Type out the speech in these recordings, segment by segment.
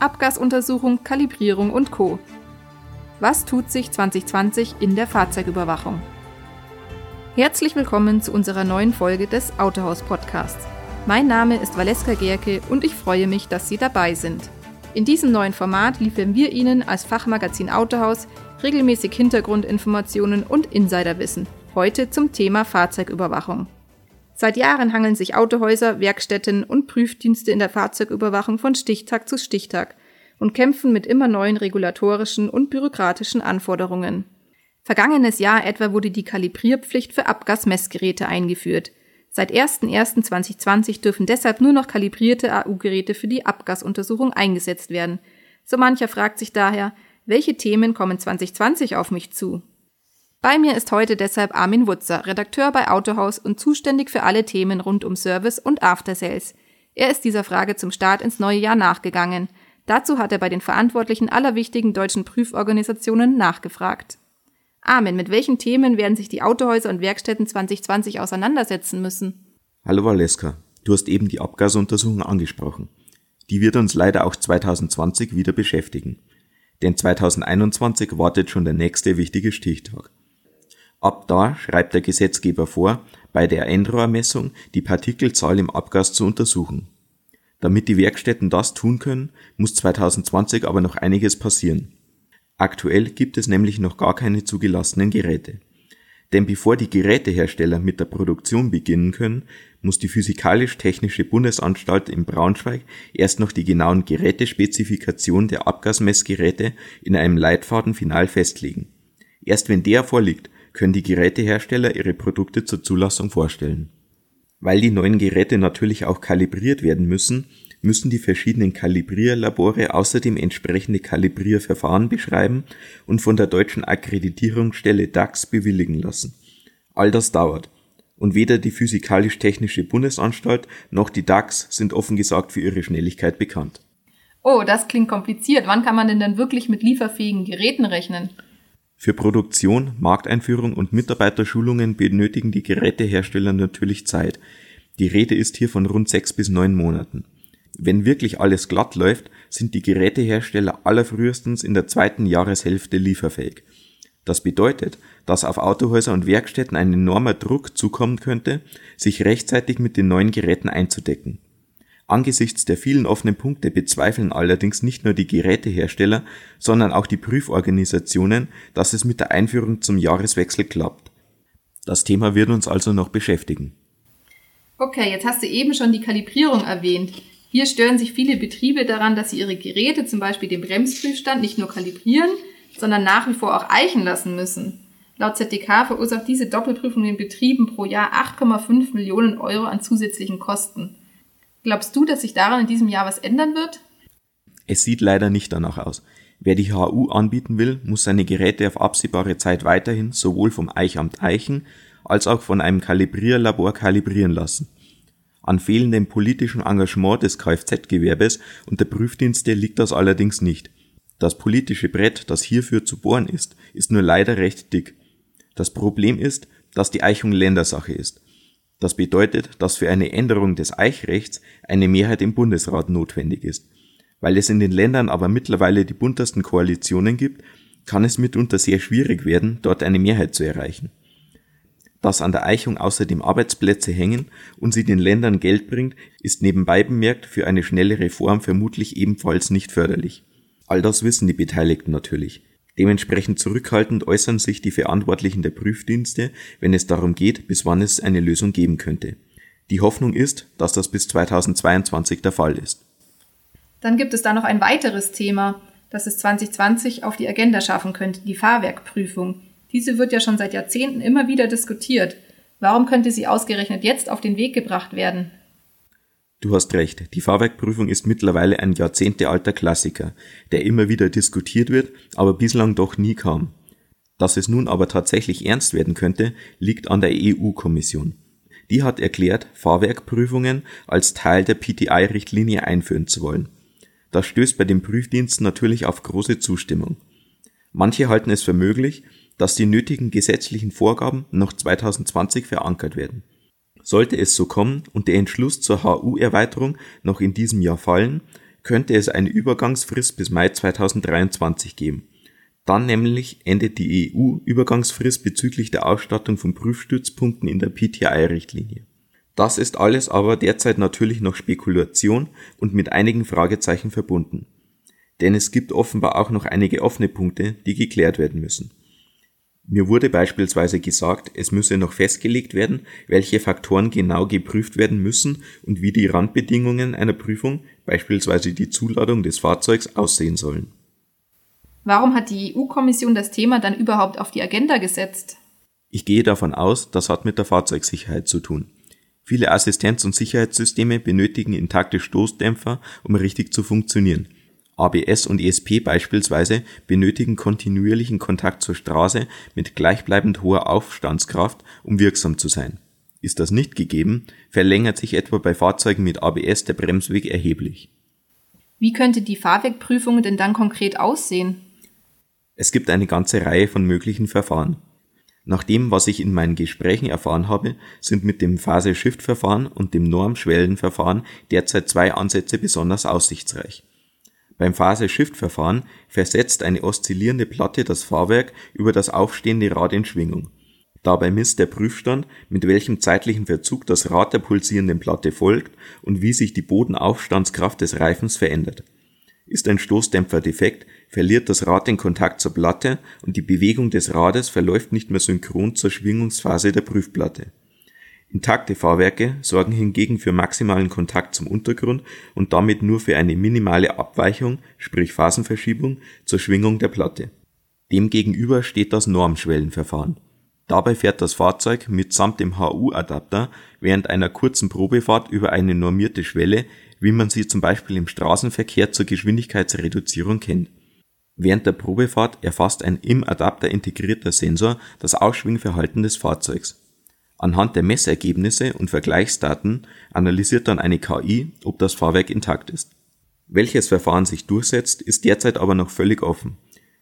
Abgasuntersuchung, Kalibrierung und Co. Was tut sich 2020 in der Fahrzeugüberwachung? Herzlich willkommen zu unserer neuen Folge des Autohaus Podcasts. Mein Name ist Valeska Gerke und ich freue mich, dass Sie dabei sind. In diesem neuen Format liefern wir Ihnen als Fachmagazin Autohaus regelmäßig Hintergrundinformationen und Insiderwissen. Heute zum Thema Fahrzeugüberwachung. Seit Jahren hangeln sich Autohäuser, Werkstätten und Prüfdienste in der Fahrzeugüberwachung von Stichtag zu Stichtag und kämpfen mit immer neuen regulatorischen und bürokratischen Anforderungen. Vergangenes Jahr etwa wurde die Kalibrierpflicht für Abgasmessgeräte eingeführt. Seit 01.01.2020 dürfen deshalb nur noch kalibrierte AU-Geräte für die Abgasuntersuchung eingesetzt werden. So mancher fragt sich daher, welche Themen kommen 2020 auf mich zu? Bei mir ist heute deshalb Armin Wutzer, Redakteur bei Autohaus und zuständig für alle Themen rund um Service und After Sales. Er ist dieser Frage zum Start ins neue Jahr nachgegangen. Dazu hat er bei den Verantwortlichen aller wichtigen deutschen Prüforganisationen nachgefragt. Armin, mit welchen Themen werden sich die Autohäuser und Werkstätten 2020 auseinandersetzen müssen? Hallo Valeska, du hast eben die Abgasuntersuchung angesprochen. Die wird uns leider auch 2020 wieder beschäftigen. Denn 2021 wartet schon der nächste wichtige Stichtag. Ab da schreibt der Gesetzgeber vor, bei der Endrohrmessung die Partikelzahl im Abgas zu untersuchen. Damit die Werkstätten das tun können, muss 2020 aber noch einiges passieren. Aktuell gibt es nämlich noch gar keine zugelassenen Geräte. Denn bevor die Gerätehersteller mit der Produktion beginnen können, muss die Physikalisch-Technische Bundesanstalt in Braunschweig erst noch die genauen Gerätespezifikationen der Abgasmessgeräte in einem Leitfaden final festlegen. Erst wenn der vorliegt, können die Gerätehersteller ihre Produkte zur Zulassung vorstellen. Weil die neuen Geräte natürlich auch kalibriert werden müssen, müssen die verschiedenen Kalibrierlabore außerdem entsprechende Kalibrierverfahren beschreiben und von der deutschen Akkreditierungsstelle DAX bewilligen lassen. All das dauert. Und weder die Physikalisch-Technische Bundesanstalt noch die DAX sind offen gesagt für ihre Schnelligkeit bekannt. Oh, das klingt kompliziert. Wann kann man denn dann wirklich mit lieferfähigen Geräten rechnen? Für Produktion, Markteinführung und Mitarbeiterschulungen benötigen die Gerätehersteller natürlich Zeit. Die Rede ist hier von rund sechs bis neun Monaten. Wenn wirklich alles glatt läuft, sind die Gerätehersteller allerfrühestens in der zweiten Jahreshälfte lieferfähig. Das bedeutet, dass auf Autohäuser und Werkstätten ein enormer Druck zukommen könnte, sich rechtzeitig mit den neuen Geräten einzudecken. Angesichts der vielen offenen Punkte bezweifeln allerdings nicht nur die Gerätehersteller, sondern auch die Prüforganisationen, dass es mit der Einführung zum Jahreswechsel klappt. Das Thema wird uns also noch beschäftigen. Okay, jetzt hast du eben schon die Kalibrierung erwähnt. Hier stören sich viele Betriebe daran, dass sie ihre Geräte, zum Beispiel den Bremsprüfstand, nicht nur kalibrieren, sondern nach wie vor auch eichen lassen müssen. Laut ZDK verursacht diese Doppelprüfung den Betrieben pro Jahr 8,5 Millionen Euro an zusätzlichen Kosten. Glaubst du, dass sich daran in diesem Jahr was ändern wird? Es sieht leider nicht danach aus. Wer die HU anbieten will, muss seine Geräte auf absehbare Zeit weiterhin sowohl vom Eichamt Eichen als auch von einem Kalibrierlabor kalibrieren lassen. An fehlendem politischen Engagement des Kfz-Gewerbes und der Prüfdienste liegt das allerdings nicht. Das politische Brett, das hierfür zu bohren ist, ist nur leider recht dick. Das Problem ist, dass die Eichung Ländersache ist. Das bedeutet, dass für eine Änderung des Eichrechts eine Mehrheit im Bundesrat notwendig ist. Weil es in den Ländern aber mittlerweile die buntesten Koalitionen gibt, kann es mitunter sehr schwierig werden, dort eine Mehrheit zu erreichen. Dass an der Eichung außerdem Arbeitsplätze hängen und sie den Ländern Geld bringt, ist nebenbei bemerkt für eine schnelle Reform vermutlich ebenfalls nicht förderlich. All das wissen die Beteiligten natürlich. Dementsprechend zurückhaltend äußern sich die Verantwortlichen der Prüfdienste, wenn es darum geht, bis wann es eine Lösung geben könnte. Die Hoffnung ist, dass das bis 2022 der Fall ist. Dann gibt es da noch ein weiteres Thema, das es 2020 auf die Agenda schaffen könnte, die Fahrwerkprüfung. Diese wird ja schon seit Jahrzehnten immer wieder diskutiert. Warum könnte sie ausgerechnet jetzt auf den Weg gebracht werden? Du hast recht, die Fahrwerkprüfung ist mittlerweile ein jahrzehntealter Klassiker, der immer wieder diskutiert wird, aber bislang doch nie kam. Dass es nun aber tatsächlich ernst werden könnte, liegt an der EU-Kommission. Die hat erklärt, Fahrwerkprüfungen als Teil der PTI-Richtlinie einführen zu wollen. Das stößt bei den Prüfdiensten natürlich auf große Zustimmung. Manche halten es für möglich, dass die nötigen gesetzlichen Vorgaben noch 2020 verankert werden. Sollte es so kommen und der Entschluss zur HU-Erweiterung noch in diesem Jahr fallen, könnte es eine Übergangsfrist bis Mai 2023 geben. Dann nämlich endet die EU-Übergangsfrist bezüglich der Ausstattung von Prüfstützpunkten in der PTI-Richtlinie. Das ist alles aber derzeit natürlich noch Spekulation und mit einigen Fragezeichen verbunden. Denn es gibt offenbar auch noch einige offene Punkte, die geklärt werden müssen. Mir wurde beispielsweise gesagt, es müsse noch festgelegt werden, welche Faktoren genau geprüft werden müssen und wie die Randbedingungen einer Prüfung, beispielsweise die Zuladung des Fahrzeugs, aussehen sollen. Warum hat die EU-Kommission das Thema dann überhaupt auf die Agenda gesetzt? Ich gehe davon aus, das hat mit der Fahrzeugsicherheit zu tun. Viele Assistenz- und Sicherheitssysteme benötigen intakte Stoßdämpfer, um richtig zu funktionieren. ABS und ESP beispielsweise benötigen kontinuierlichen Kontakt zur Straße mit gleichbleibend hoher Aufstandskraft, um wirksam zu sein. Ist das nicht gegeben, verlängert sich etwa bei Fahrzeugen mit ABS der Bremsweg erheblich. Wie könnte die Fahrwegprüfung denn dann konkret aussehen? Es gibt eine ganze Reihe von möglichen Verfahren. Nach dem, was ich in meinen Gesprächen erfahren habe, sind mit dem Phase-Shift-Verfahren und dem Normschwellenverfahren derzeit zwei Ansätze besonders aussichtsreich. Beim Phase-Shift-Verfahren versetzt eine oszillierende Platte das Fahrwerk über das aufstehende Rad in Schwingung. Dabei misst der Prüfstand, mit welchem zeitlichen Verzug das Rad der pulsierenden Platte folgt und wie sich die Bodenaufstandskraft des Reifens verändert. Ist ein Stoßdämpfer defekt, verliert das Rad den Kontakt zur Platte und die Bewegung des Rades verläuft nicht mehr synchron zur Schwingungsphase der Prüfplatte Intakte Fahrwerke sorgen hingegen für maximalen Kontakt zum Untergrund und damit nur für eine minimale Abweichung sprich Phasenverschiebung zur Schwingung der Platte. Demgegenüber steht das Normschwellenverfahren. Dabei fährt das Fahrzeug mitsamt dem HU-Adapter während einer kurzen Probefahrt über eine normierte Schwelle, wie man sie zum Beispiel im Straßenverkehr zur Geschwindigkeitsreduzierung kennt. Während der Probefahrt erfasst ein im Adapter integrierter Sensor das Ausschwingverhalten des Fahrzeugs Anhand der Messergebnisse und Vergleichsdaten analysiert dann eine KI, ob das Fahrwerk intakt ist. Welches Verfahren sich durchsetzt, ist derzeit aber noch völlig offen.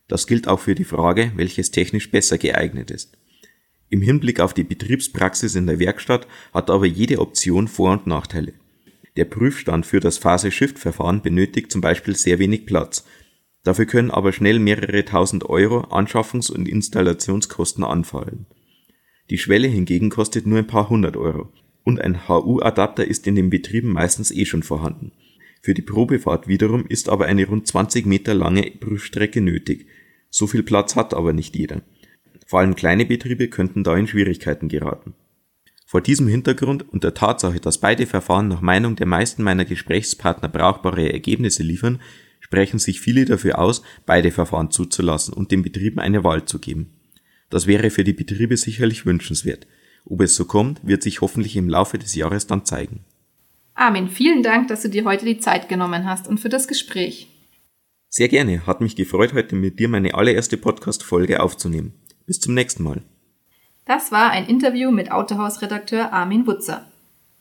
Das gilt auch für die Frage, welches technisch besser geeignet ist. Im Hinblick auf die Betriebspraxis in der Werkstatt hat aber jede Option Vor- und Nachteile. Der Prüfstand für das Phase-Shift-Verfahren benötigt zum Beispiel sehr wenig Platz. Dafür können aber schnell mehrere tausend Euro Anschaffungs- und Installationskosten anfallen die Schwelle hingegen kostet nur ein paar hundert Euro und ein HU-Adapter ist in den Betrieben meistens eh schon vorhanden. Für die Probefahrt wiederum ist aber eine rund 20 Meter lange Prüfstrecke nötig. So viel Platz hat aber nicht jeder. Vor allem kleine Betriebe könnten da in Schwierigkeiten geraten. Vor diesem Hintergrund und der Tatsache, dass beide Verfahren nach Meinung der meisten meiner Gesprächspartner brauchbare Ergebnisse liefern, sprechen sich viele dafür aus, beide Verfahren zuzulassen und den Betrieben eine Wahl zu geben. Das wäre für die Betriebe sicherlich wünschenswert. Ob es so kommt, wird sich hoffentlich im Laufe des Jahres dann zeigen. Armin, vielen Dank, dass du dir heute die Zeit genommen hast und für das Gespräch. Sehr gerne, hat mich gefreut, heute mit dir meine allererste Podcast-Folge aufzunehmen. Bis zum nächsten Mal. Das war ein Interview mit Autohaus-Redakteur Armin Wutzer.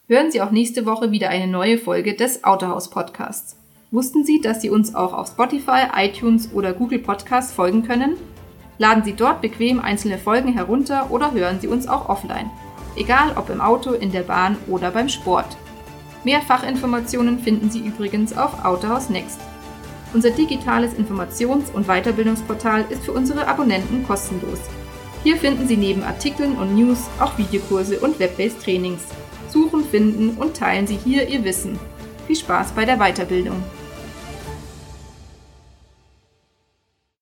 Hören Sie auch nächste Woche wieder eine neue Folge des Autohaus-Podcasts. Wussten Sie, dass Sie uns auch auf Spotify, iTunes oder Google Podcasts folgen können? Laden Sie dort bequem einzelne Folgen herunter oder hören Sie uns auch offline. Egal ob im Auto, in der Bahn oder beim Sport. Mehr Fachinformationen finden Sie übrigens auf Autohaus Next. Unser digitales Informations- und Weiterbildungsportal ist für unsere Abonnenten kostenlos. Hier finden Sie neben Artikeln und News auch Videokurse und Web-based Trainings. Suchen, finden und teilen Sie hier Ihr Wissen. Viel Spaß bei der Weiterbildung!